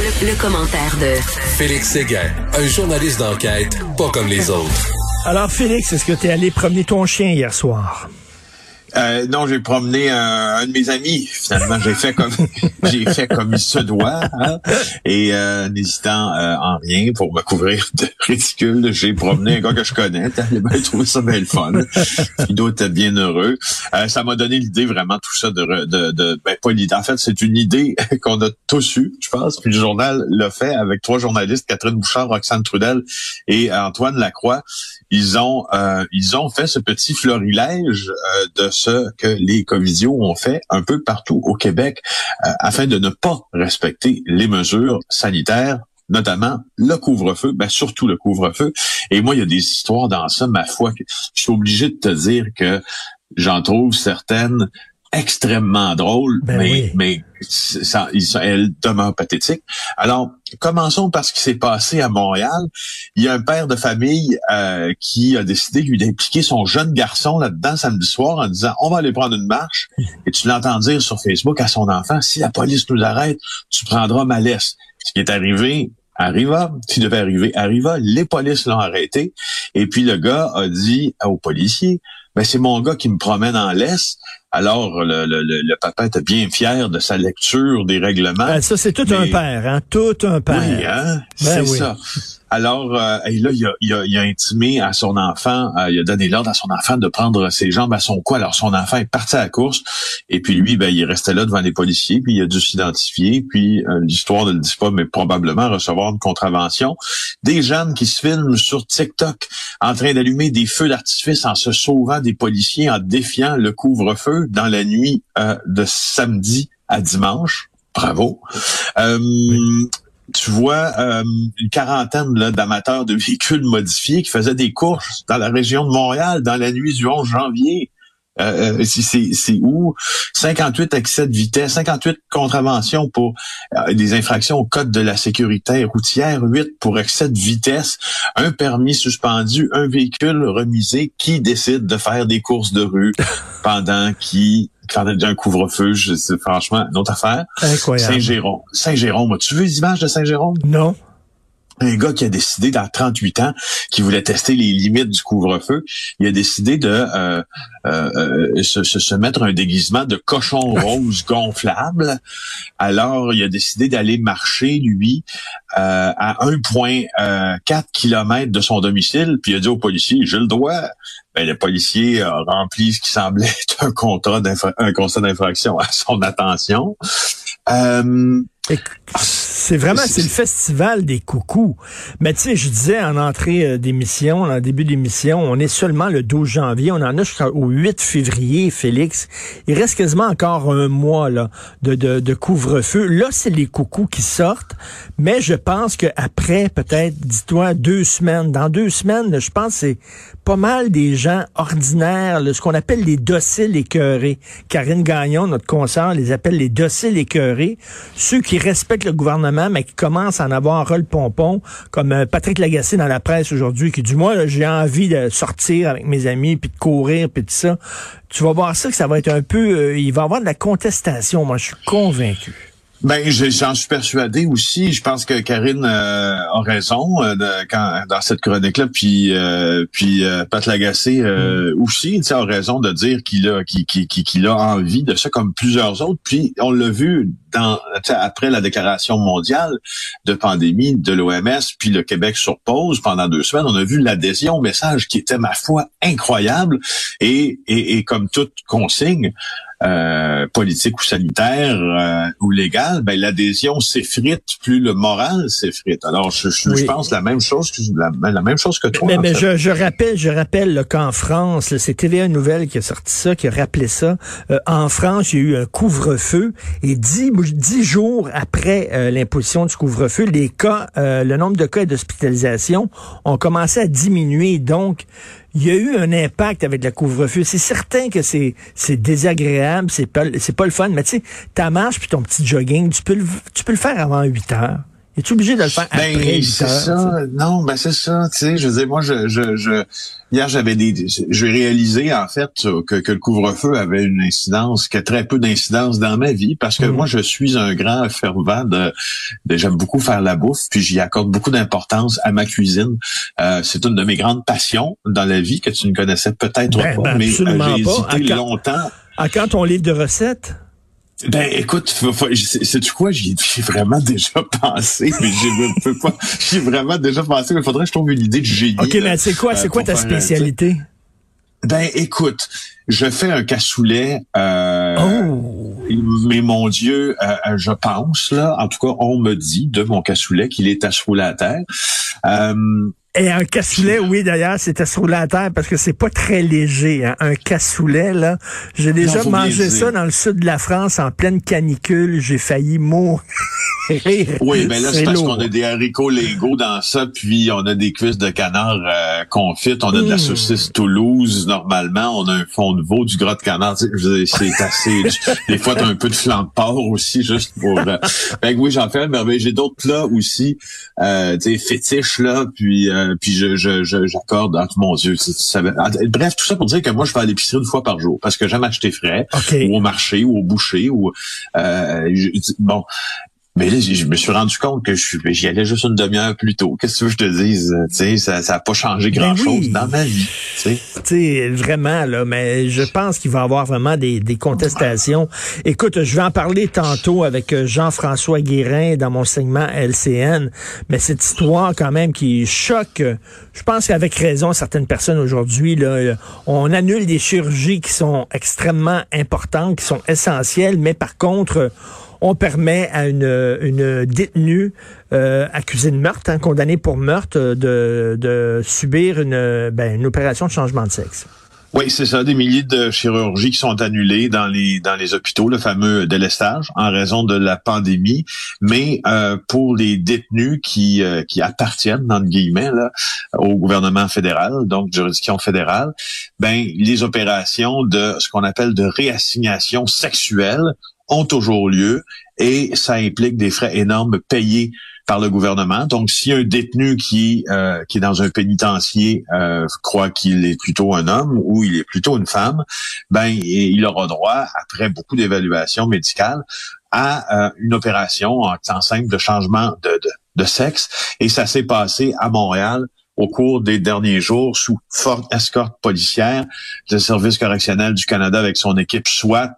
Le, commentaire de Félix Séguin, un journaliste d'enquête pas comme les autres. Alors Félix, est-ce que tu es allé promener ton chien hier soir? Euh, non, j'ai promené un, de mes amis. Finalement, j'ai fait comme j'ai fait comme il se doit, hein. et euh, n'hésitant euh, en rien pour me couvrir de ridicule, j'ai promené un gars que je connais. Bien trouvé ça bien fun. Il doit être bien heureux. Euh, ça m'a donné l'idée vraiment tout ça de, de, de ben pas l'idée. En fait, c'est une idée qu'on a tous eu, je pense. Puis le journal l'a fait avec trois journalistes, Catherine Bouchard, Roxane Trudel et Antoine Lacroix. Ils ont ils ont fait ce petit florilège de ce que les covidios ont fait un peu partout au Québec euh, afin de ne pas respecter les mesures sanitaires notamment le couvre-feu, ben surtout le couvre-feu. Et moi, il y a des histoires dans ça, ma foi, je suis obligé de te dire que j'en trouve certaines extrêmement drôle, ben mais, mais ça, elle demeure pathétique. Alors, commençons par ce qui s'est passé à Montréal. Il y a un père de famille euh, qui a décidé lui d'impliquer son jeune garçon là-dedans samedi soir en disant on va aller prendre une marche. Et tu l'entends dire sur Facebook à son enfant si la police nous arrête, tu prendras ma laisse. Ce qui est arrivé arriva, ce qui devait arriver arriva, les polices l'ont arrêté et puis le gars a dit aux policiers ben c'est mon gars qui me promène en laisse alors, le, le, le, papa était bien fier de sa lecture des règlements. Ben, ça, c'est tout un père, hein? Tout un père. Oui, hein? Ben c'est ça. Alors, euh, et là, il a, il, a, il a, intimé à son enfant, euh, il a donné l'ordre à son enfant de prendre ses jambes à son cou. Alors, son enfant est parti à la course, et puis lui, ben, il restait là devant les policiers, puis il a dû s'identifier, puis euh, l'histoire ne le dit pas, mais probablement recevoir une contravention. Des jeunes qui se filment sur TikTok en train d'allumer des feux d'artifice en se sauvant des policiers, en défiant le couvre-feu dans la nuit de samedi à dimanche. Bravo tu vois euh, une quarantaine d'amateurs de véhicules modifiés qui faisaient des courses dans la région de Montréal dans la nuit du 11 janvier. Euh, euh c'est où? 58 excès de vitesse, 58 contraventions pour euh, des infractions au code de la sécurité routière, 8 pour excès de vitesse, un permis suspendu, un véhicule remisé qui décide de faire des courses de rue pendant qu'il quand il y a un couvre-feu, c'est franchement une autre affaire. Incroyable. Saint-Jérôme. Saint-Jérôme, as-tu vu les images de Saint-Jérôme? Non un gars qui a décidé dans 38 ans qui voulait tester les limites du couvre-feu, il a décidé de euh se, se, mettre un déguisement de cochon rose gonflable. Alors, il a décidé d'aller marcher, lui, euh, à 1,4 km de son domicile, puis il a dit au policier, j'ai le droit. Ben, le policier a rempli ce qui semblait être un contrat un constat d'infraction à son attention. Euh, c'est vraiment, c'est le festival des coucous. Mais tu sais, je disais en entrée euh, d'émission, en début d'émission, on est seulement le 12 janvier, on en a jusqu'au 8 février, Félix. Il reste quasiment encore un mois là de, de, de couvre-feu. Là, c'est les coucous qui sortent, mais je pense qu'après, peut-être, dis-toi, deux semaines, dans deux semaines, je pense que c'est pas mal des gens ordinaires, ce qu'on appelle les dociles écœurés. Karine Gagnon, notre consort, les appelle les dociles écœurés. Ceux qui respectent le gouvernement, mais qui commencent à en avoir rôle pompon, comme euh, Patrick Lagacé dans la presse aujourd'hui, qui dit, moi, j'ai envie de sortir avec mes amis, puis de courir, puis tout ça. Tu vas voir ça que ça va être un peu... Euh, il va y avoir de la contestation, moi, je suis convaincu. Ben, j'en suis persuadé aussi. Je pense que Karine euh, a raison euh, quand, dans cette chronique-là, puis euh, puis Pat Lagacé mm. aussi, a raison de dire qu'il a qu'il a envie de ça comme plusieurs autres. Puis on l'a vu dans après la déclaration mondiale de pandémie de l'OMS, puis le Québec sur pause pendant deux semaines, on a vu l'adhésion au message qui était ma foi incroyable et et, et comme toute consigne. Euh, politique ou sanitaire euh, ou légal, ben l'adhésion s'effrite plus le moral s'effrite. Alors je, je, pense la même chose que la, même chose que toi. Mais, mais je, je, rappelle, je rappelle qu'en France, c'est TVA Nouvelle qui a sorti ça, qui a rappelé ça. Euh, en France, il y a eu un couvre-feu et dix, dix jours après l'imposition du couvre-feu, les cas, le nombre de cas d'hospitalisation ont commencé à diminuer. Donc il y a eu un impact avec le couvre-feu. C'est certain que c'est désagréable, c'est pas pas le fun, mais tu sais, ta marche puis ton petit jogging, tu peux le tu peux le faire avant 8 heures. Es-tu obligé de le faire ben, après c'est ça. Non, ben c'est ça. Tu sais, je veux dire, moi, je, je, je hier j'avais des, j'ai réalisé en fait que, que le couvre-feu avait une incidence, que très peu d'incidence dans ma vie, parce que mm. moi, je suis un grand fervent de, de j'aime beaucoup faire la bouffe, puis j'y accorde beaucoup d'importance à ma cuisine. Euh, c'est une de mes grandes passions dans la vie que tu ne connaissais peut-être ben, pas, ben, mais euh, j'ai hésité longtemps. À quand ton livre de recettes? Ben écoute, c'est du quoi? J'y ai vraiment déjà pensé, mais je peux pas. J'ai vraiment déjà pensé, mais il faudrait que je trouve une idée de génie. Ok, mais c'est quoi, c'est euh, quoi ta spécialité? Ben écoute, je fais un cassoulet. Euh, oh. Mais mon Dieu, euh, je pense là, en tout cas, on me dit de mon cassoulet qu'il est à se rouler à terre. Euh, et un cassoulet, oui, d'ailleurs, c'était sur la terre parce que c'est pas très léger. Hein. Un cassoulet, là. J'ai déjà mangé ça dans le sud de la France en pleine canicule. J'ai failli mourir. oui, mais là, c'est parce qu'on a des haricots Lego dans ça, puis on a des cuisses de canard euh, confites, on a de la hmm. saucisse Toulouse, normalement, on a un fond de veau, du gras de canard, c'est assez... des fois, t'as un peu de flan de porc aussi, juste pour... Euh, ben oui, j'en fais, mais j'ai d'autres plats aussi, euh, tu sais, fétiches, là, puis euh, puis je j'accorde, je, mon Dieu, ça, bref, tout ça pour dire que moi, je vais à l'épicerie une fois par jour, parce que j'aime acheter frais, ou au marché, ou au boucher, ou... Euh, bon, mais là, je me suis rendu compte que j'y allais juste une demi-heure plus tôt. Qu'est-ce que je te dise? sais, ça n'a pas changé ben grand-chose dans ma vie. Tu sais, vraiment, là, mais je pense qu'il va y avoir vraiment des, des, contestations. Écoute, je vais en parler tantôt avec euh, Jean-François Guérin dans mon segment LCN, mais cette histoire quand même qui choque, je pense qu'avec raison, certaines personnes aujourd'hui, là, on annule des chirurgies qui sont extrêmement importantes, qui sont essentielles, mais par contre, on permet à une, une détenue euh, accusée de meurtre, hein, condamnée pour meurtre, de, subir une, ben, une opération de changement de sexe. Oui, c'est ça, des milliers de chirurgies qui sont annulées dans les hôpitaux, le fameux délestage, en raison de la pandémie. Mais euh, pour les détenus qui euh, qui appartiennent, entre guillemets, au gouvernement fédéral, donc juridiction fédérale, ben les opérations de ce qu'on appelle de réassignation sexuelle ont toujours lieu et ça implique des frais énormes payés par le gouvernement. Donc, si un détenu qui euh, qui est dans un pénitencier euh, croit qu'il est plutôt un homme ou il est plutôt une femme, ben il aura droit, après beaucoup d'évaluations médicales, à euh, une opération en temps simple de changement de, de, de sexe. Et ça s'est passé à Montréal au cours des derniers jours sous forte escorte policière. Le service correctionnel du Canada avec son équipe SWAT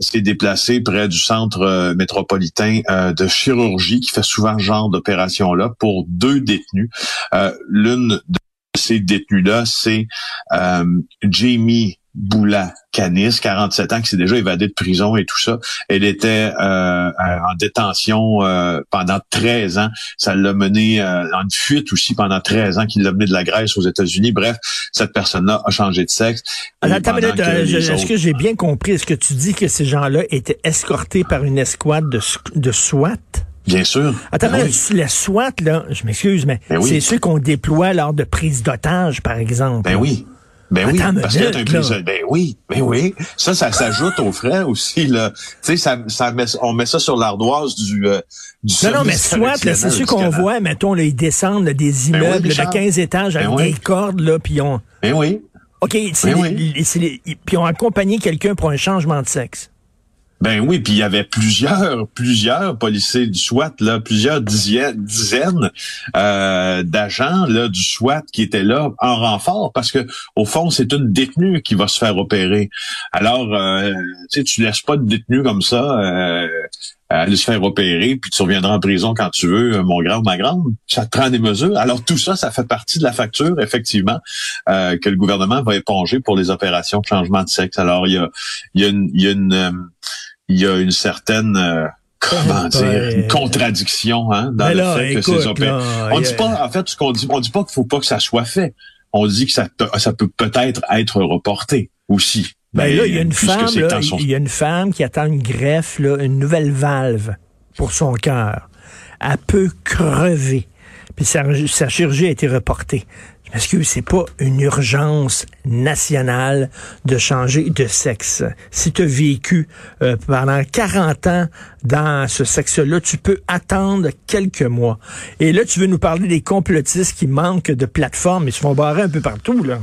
s'est déplacé près du centre euh, métropolitain euh, de chirurgie qui fait souvent ce genre d'opération là pour deux détenus. Euh, l'une de ces détenus là, c'est Jamie Boula Canis, 47 ans, qui s'est déjà évadée de prison et tout ça. Elle était euh, en détention euh, pendant 13 ans. Ça l'a mené euh, en fuite aussi pendant 13 ans, qu'il l'a mené de la Grèce aux États-Unis. Bref, cette personne-là a changé de sexe. Est-ce que j'ai bien compris? Est-ce que tu dis que ces gens-là étaient escortés par une escouade de, de SWAT? Bien sûr. Attends, ben la SWAT, là, je m'excuse, mais ben c'est ceux qu'on déploie lors de prise d'otages, par exemple. Ben oui. Ben oui, parce y a un. Ben oui, ben oui. Ça, ça s'ajoute aux frais aussi. Là. Tu sais, ça, ça met, on met ça sur l'ardoise du, euh, du Non, non, mais soit, c'est sûr qu'on voit, mettons, là, ils descendent des ben immeubles de 15 étages avec ben des cordes, là, puis on... Ben oui. OK, c'est ben les, puis on accompagné quelqu'un pour un changement de sexe. Ben oui, puis il y avait plusieurs, plusieurs policiers du SWAT, là, plusieurs dizaines, euh, d'agents là du SWAT qui étaient là en renfort, parce que au fond, c'est une détenue qui va se faire opérer. Alors, euh, tu sais, tu laisses pas de détenue comme ça euh, aller se faire opérer, puis tu reviendras en prison quand tu veux, mon grand ou ma grande. Ça te prend des mesures. Alors tout ça, ça fait partie de la facture, effectivement, euh, que le gouvernement va éponger pour les opérations de changement de sexe. Alors il y a, il y a une, il y a une euh, il y a une certaine euh, comment dire une contradiction hein, dans le fait que ces opérations. On dit pas en fait ce qu'on dit, on dit pas qu'il faut pas que ça soit fait. On dit que ça peut, ça peut peut-être être reporté aussi. Ben, ben là, il y a une femme, il y a une femme qui attend une greffe, là, une nouvelle valve pour son cœur. Elle peut crever. Puis sa, sa chirurgie a été reportée. Est-ce que c'est pas une urgence nationale de changer de sexe? Si tu as vécu euh, pendant 40 ans dans ce sexe-là, tu peux attendre quelques mois. Et là, tu veux nous parler des complotistes qui manquent de plateformes. Ils se font barrer un peu partout, là.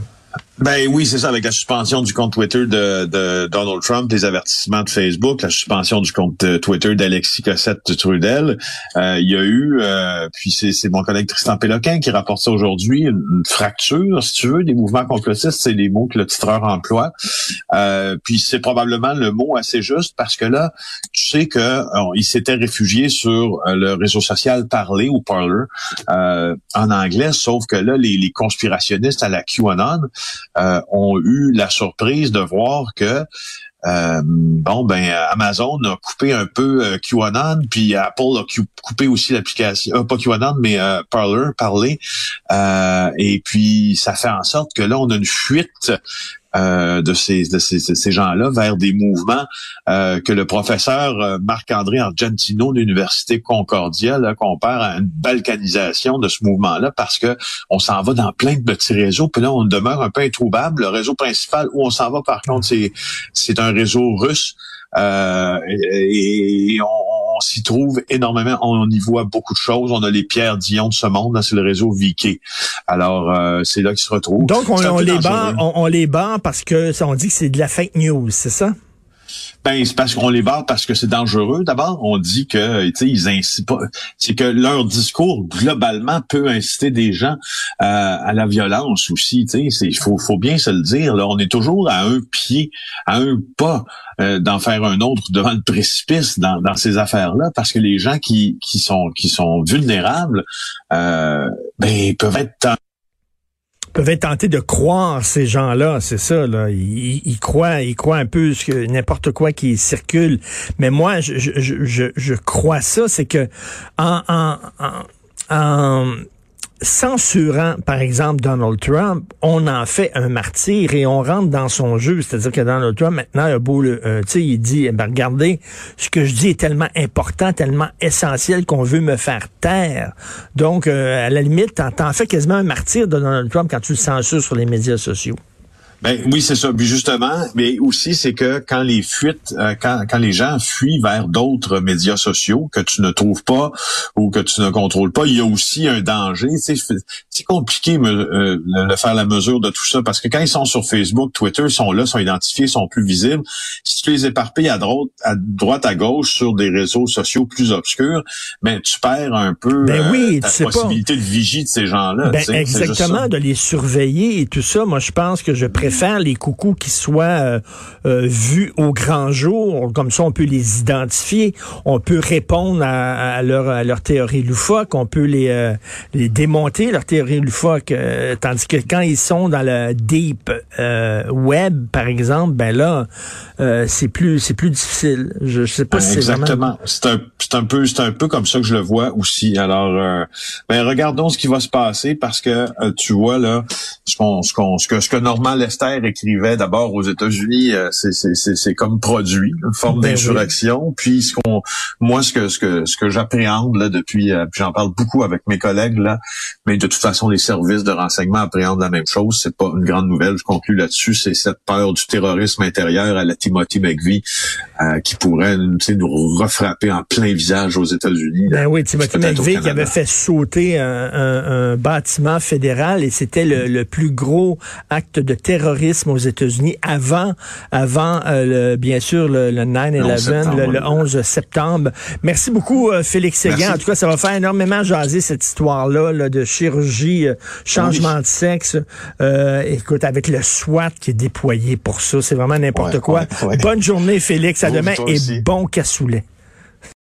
Ben oui, c'est ça, avec la suspension du compte Twitter de, de, Donald Trump, les avertissements de Facebook, la suspension du compte euh, Twitter d'Alexis Cossette de Trudel. Euh, il y a eu, euh, puis c'est mon collègue Tristan Péloquin qui rapporte ça aujourd'hui, une, fracture, si tu veux, des mouvements complotistes, c'est les mots que le titreur emploie. puis c'est probablement le mot assez juste parce que là, tu sais que il s'était réfugié sur le réseau social Parler ou Parler en anglais, sauf que là, les, les conspirationnistes à la QAnon euh, ont eu la surprise de voir que euh, bon ben Amazon a coupé un peu euh, QAnon, puis Apple a coupé aussi l'application, pas QAnon mais Parler, parler, et puis ça fait en sorte que là on a une fuite euh, de ces, de ces, ces gens-là vers des mouvements euh, que le professeur euh, Marc-André Argentino de l'Université Concordia compare à une balkanisation de ce mouvement-là parce que on s'en va dans plein de petits réseaux, puis là, on demeure un peu introuvable. Le réseau principal où on s'en va, par contre, c'est, un réseau russe. Et, on, s'y trouve énormément. On y voit beaucoup de choses. On a les pierres d'ion de ce monde. C'est le réseau Vicky. Alors, euh, c'est là qu'ils se retrouvent. Donc, on, les bat, on, les bat parce que on dit que c'est de la fake news, c'est ça? Ben, c'est parce qu'on les barre parce que c'est dangereux. D'abord, on dit que, ils incitent pas. C'est que leur discours globalement peut inciter des gens euh, à la violence aussi. Il faut, faut bien se le dire. Là, on est toujours à un pied, à un pas euh, d'en faire un autre devant le précipice dans, dans ces affaires-là, parce que les gens qui, qui sont qui sont vulnérables, euh, ben, peuvent être peuvent être tentés de croire ces gens-là, c'est ça. Là. Ils, croient, ils croient un peu n'importe quoi qui circule. Mais moi, je, je, je, je crois ça, c'est que en censurant, par exemple, Donald Trump, on en fait un martyr et on rentre dans son jeu. C'est-à-dire que Donald Trump, maintenant, a beau, euh, tu sais, il dit, eh ben, regardez, ce que je dis est tellement important, tellement essentiel qu'on veut me faire taire. Donc, euh, à la limite, t'en fais quasiment un martyr de Donald Trump quand tu le censures sur les médias sociaux. Ben oui, c'est ça. Puis justement, mais aussi c'est que quand les fuites, euh, quand, quand les gens fuient vers d'autres médias sociaux que tu ne trouves pas ou que tu ne contrôles pas, il y a aussi un danger. c'est compliqué me, euh, de faire la mesure de tout ça parce que quand ils sont sur Facebook, Twitter, ils sont là, sont identifiés, sont plus visibles. Si tu les éparpilles à droite, à droite, à gauche sur des réseaux sociaux plus obscurs, ben tu perds un peu ben oui, euh, ta possibilité de vigie de ces gens-là. Ben exactement, de les surveiller et tout ça. Moi, je pense que je préfère faire les coucous qui soient euh, euh, vus au grand jour. Comme ça, on peut les identifier. On peut répondre à, leur, à leur théorie loufoque. On peut les, euh, les démonter, leur théorie loufoque. tandis que quand ils sont dans le deep web, par exemple, ben là, c'est plus c'est plus difficile. Je, sais pas si Exactement. C'est un, un peu c'est un peu comme ça que je le vois aussi. Alors, ben regardons ce qui va se passer parce que tu vois là, ce qu'on ce qu'on ce que ce que Normand Lester écrivait d'abord aux États-Unis, euh, c'est comme produit, une forme ben d'insurrection. Puis ce qu'on, moi, ce que ce que ce que j'appréhende là depuis, euh, j'en parle beaucoup avec mes collègues là, mais de toute façon les services de renseignement appréhendent la même chose. C'est pas une grande nouvelle. Je conclue là-dessus. C'est cette peur du terrorisme intérieur à la Timothy McVeigh euh, qui pourrait nous refrapper en plein visage aux États-Unis. Ben oui, Timothy McVeigh qui avait fait sauter un, bâtiment fédéral et c'était le, le plus gros acte de terrorisme aux États-Unis avant, avant euh, bien sûr le, 9-11, le, 11 septembre. Merci beaucoup, euh, Félix Séguin. En tout cas, ça va faire énormément jaser cette histoire-là de chirurgie, euh, changement de sexe. écoute, avec le SWAT qui est déployé pour ça, c'est vraiment n'importe quoi. Bonne journée, Félix. À demain et bon cassoulet.